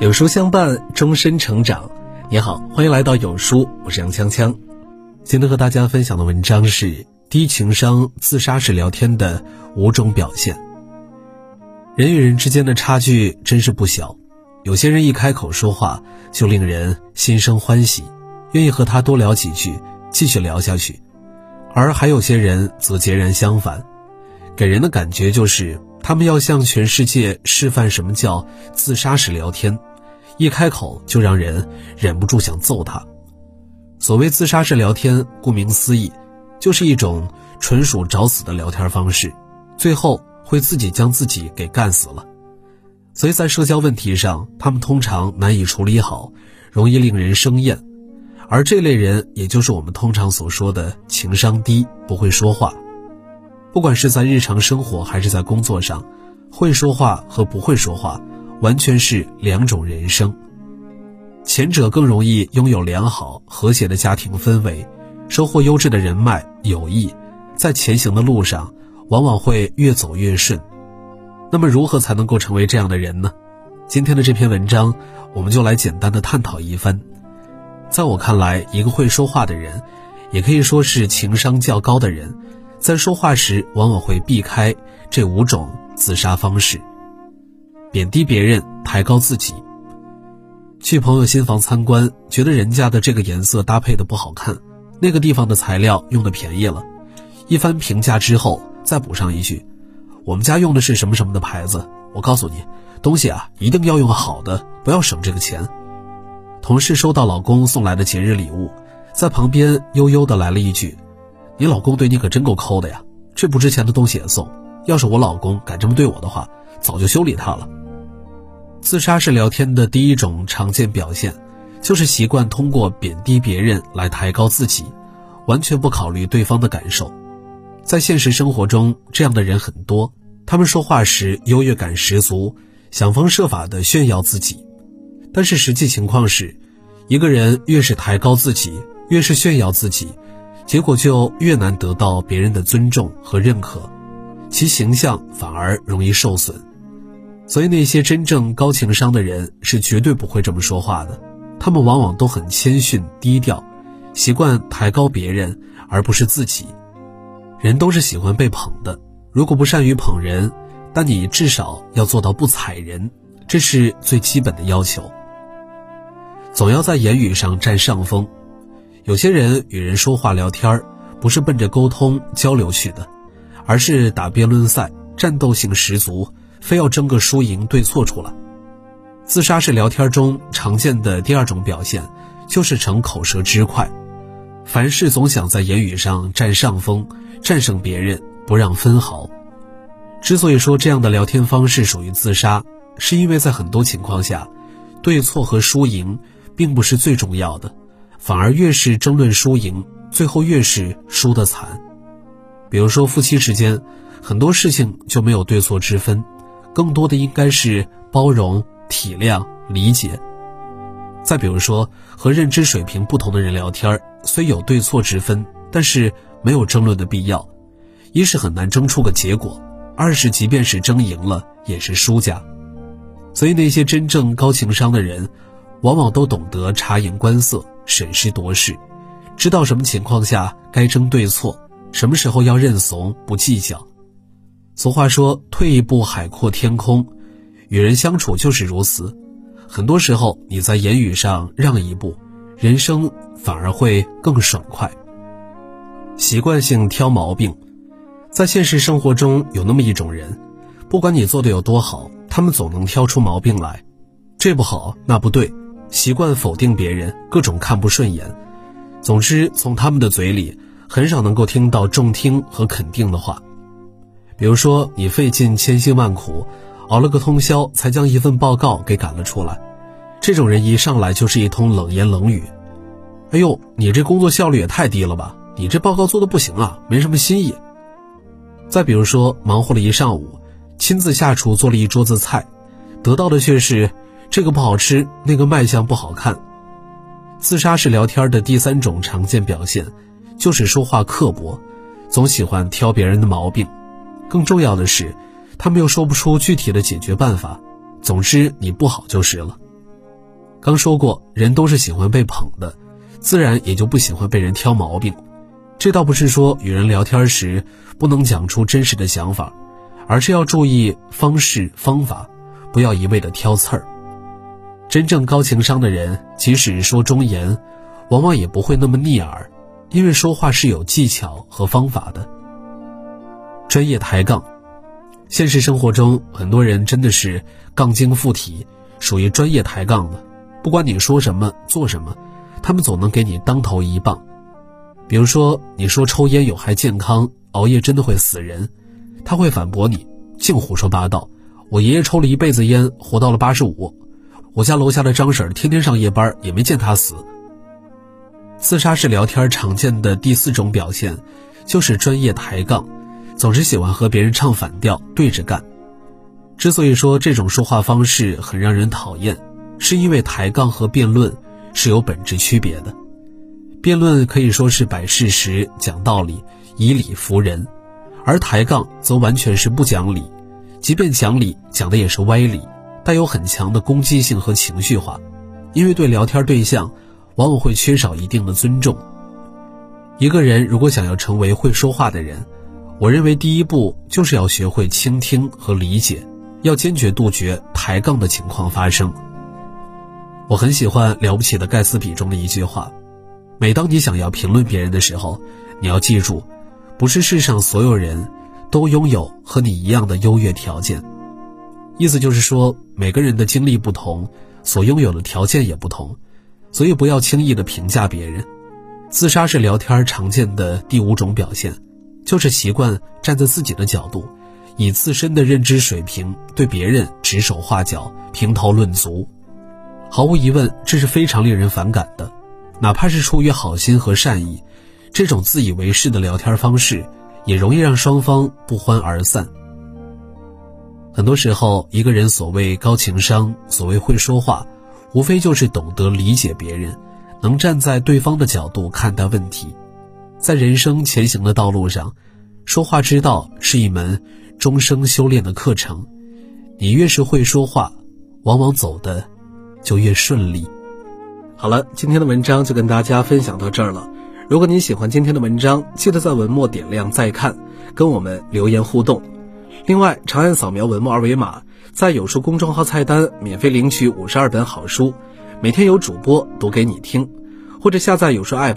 有书相伴，终身成长。你好，欢迎来到有书，我是杨锵锵。今天和大家分享的文章是低情商自杀式聊天的五种表现。人与人之间的差距真是不小，有些人一开口说话就令人心生欢喜，愿意和他多聊几句，继续聊下去；而还有些人则截然相反，给人的感觉就是他们要向全世界示范什么叫自杀式聊天。一开口就让人忍不住想揍他。所谓自杀式聊天，顾名思义，就是一种纯属找死的聊天方式，最后会自己将自己给干死了。所以在社交问题上，他们通常难以处理好，容易令人生厌。而这类人，也就是我们通常所说的情商低、不会说话。不管是在日常生活还是在工作上，会说话和不会说话。完全是两种人生，前者更容易拥有良好和谐的家庭氛围，收获优质的人脉友谊，在前行的路上往往会越走越顺。那么，如何才能够成为这样的人呢？今天的这篇文章，我们就来简单的探讨一番。在我看来，一个会说话的人，也可以说是情商较高的人，在说话时往往会避开这五种自杀方式。贬低别人，抬高自己。去朋友新房参观，觉得人家的这个颜色搭配的不好看，那个地方的材料用的便宜了。一番评价之后，再补上一句：“我们家用的是什么什么的牌子。”我告诉你，东西啊一定要用好的，不要省这个钱。同事收到老公送来的节日礼物，在旁边悠悠的来了一句：“你老公对你可真够抠的呀，这不值钱的东西也送。要是我老公敢这么对我的话，早就修理他了。”自杀式聊天的第一种常见表现，就是习惯通过贬低别人来抬高自己，完全不考虑对方的感受。在现实生活中，这样的人很多，他们说话时优越感十足，想方设法地炫耀自己。但是实际情况是，一个人越是抬高自己，越是炫耀自己，结果就越难得到别人的尊重和认可，其形象反而容易受损。所以，那些真正高情商的人是绝对不会这么说话的。他们往往都很谦逊低调，习惯抬高别人而不是自己。人都是喜欢被捧的，如果不善于捧人，但你至少要做到不踩人，这是最基本的要求。总要在言语上占上风。有些人与人说话聊天不是奔着沟通交流去的，而是打辩论赛，战斗性十足。非要争个输赢对错出来。自杀式聊天中常见的第二种表现，就是逞口舌之快，凡事总想在言语上占上风，战胜别人，不让分毫。之所以说这样的聊天方式属于自杀，是因为在很多情况下，对错和输赢并不是最重要的，反而越是争论输赢，最后越是输得惨。比如说夫妻之间，很多事情就没有对错之分。更多的应该是包容、体谅、理解。再比如说，和认知水平不同的人聊天，虽有对错之分，但是没有争论的必要。一是很难争出个结果，二是即便是争赢了，也是输家。所以，那些真正高情商的人，往往都懂得察言观色、审时度势，知道什么情况下该争对错，什么时候要认怂不计较。俗话说：“退一步，海阔天空。”与人相处就是如此。很多时候，你在言语上让一步，人生反而会更爽快。习惯性挑毛病，在现实生活中有那么一种人，不管你做的有多好，他们总能挑出毛病来。这不好，那不对，习惯否定别人，各种看不顺眼。总之，从他们的嘴里，很少能够听到中听和肯定的话。比如说，你费尽千辛万苦，熬了个通宵，才将一份报告给赶了出来。这种人一上来就是一通冷言冷语。哎呦，你这工作效率也太低了吧！你这报告做的不行啊，没什么新意。再比如说，忙活了一上午，亲自下厨做了一桌子菜，得到的却是这个不好吃，那个卖相不好看。自杀式聊天的第三种常见表现，就是说话刻薄，总喜欢挑别人的毛病。更重要的是，他们又说不出具体的解决办法。总之，你不好就是了。刚说过，人都是喜欢被捧的，自然也就不喜欢被人挑毛病。这倒不是说与人聊天时不能讲出真实的想法，而是要注意方式方法，不要一味的挑刺儿。真正高情商的人，即使说忠言，往往也不会那么逆耳，因为说话是有技巧和方法的。专业抬杠，现实生活中很多人真的是杠精附体，属于专业抬杠的。不管你说什么做什么，他们总能给你当头一棒。比如说，你说抽烟有害健康，熬夜真的会死人，他会反驳你，净胡说八道。我爷爷抽了一辈子烟，活到了八十五。我家楼下的张婶天天上夜班，也没见他死。自杀式聊天常见的第四种表现，就是专业抬杠，总是喜欢和别人唱反调，对着干。之所以说这种说话方式很让人讨厌。是因为抬杠和辩论是有本质区别的，辩论可以说是摆事实、讲道理、以理服人，而抬杠则完全是不讲理，即便讲理，讲的也是歪理，带有很强的攻击性和情绪化，因为对聊天对象往往会缺少一定的尊重。一个人如果想要成为会说话的人，我认为第一步就是要学会倾听和理解，要坚决杜绝抬杠的情况发生。我很喜欢《了不起的盖茨比》中的一句话：每当你想要评论别人的时候，你要记住，不是世上所有人都拥有和你一样的优越条件。意思就是说，每个人的经历不同，所拥有的条件也不同，所以不要轻易的评价别人。自杀是聊天常见的第五种表现，就是习惯站在自己的角度，以自身的认知水平对别人指手画脚、评头论足。毫无疑问，这是非常令人反感的。哪怕是出于好心和善意，这种自以为是的聊天方式，也容易让双方不欢而散。很多时候，一个人所谓高情商，所谓会说话，无非就是懂得理解别人，能站在对方的角度看待问题。在人生前行的道路上，说话之道是一门终生修炼的课程。你越是会说话，往往走的。就越顺利。好了，今天的文章就跟大家分享到这儿了。如果您喜欢今天的文章，记得在文末点亮再看，跟我们留言互动。另外，长按扫描文末二维码，在有书公众号菜单免费领取五十二本好书，每天有主播读给你听；或者下载有书 App，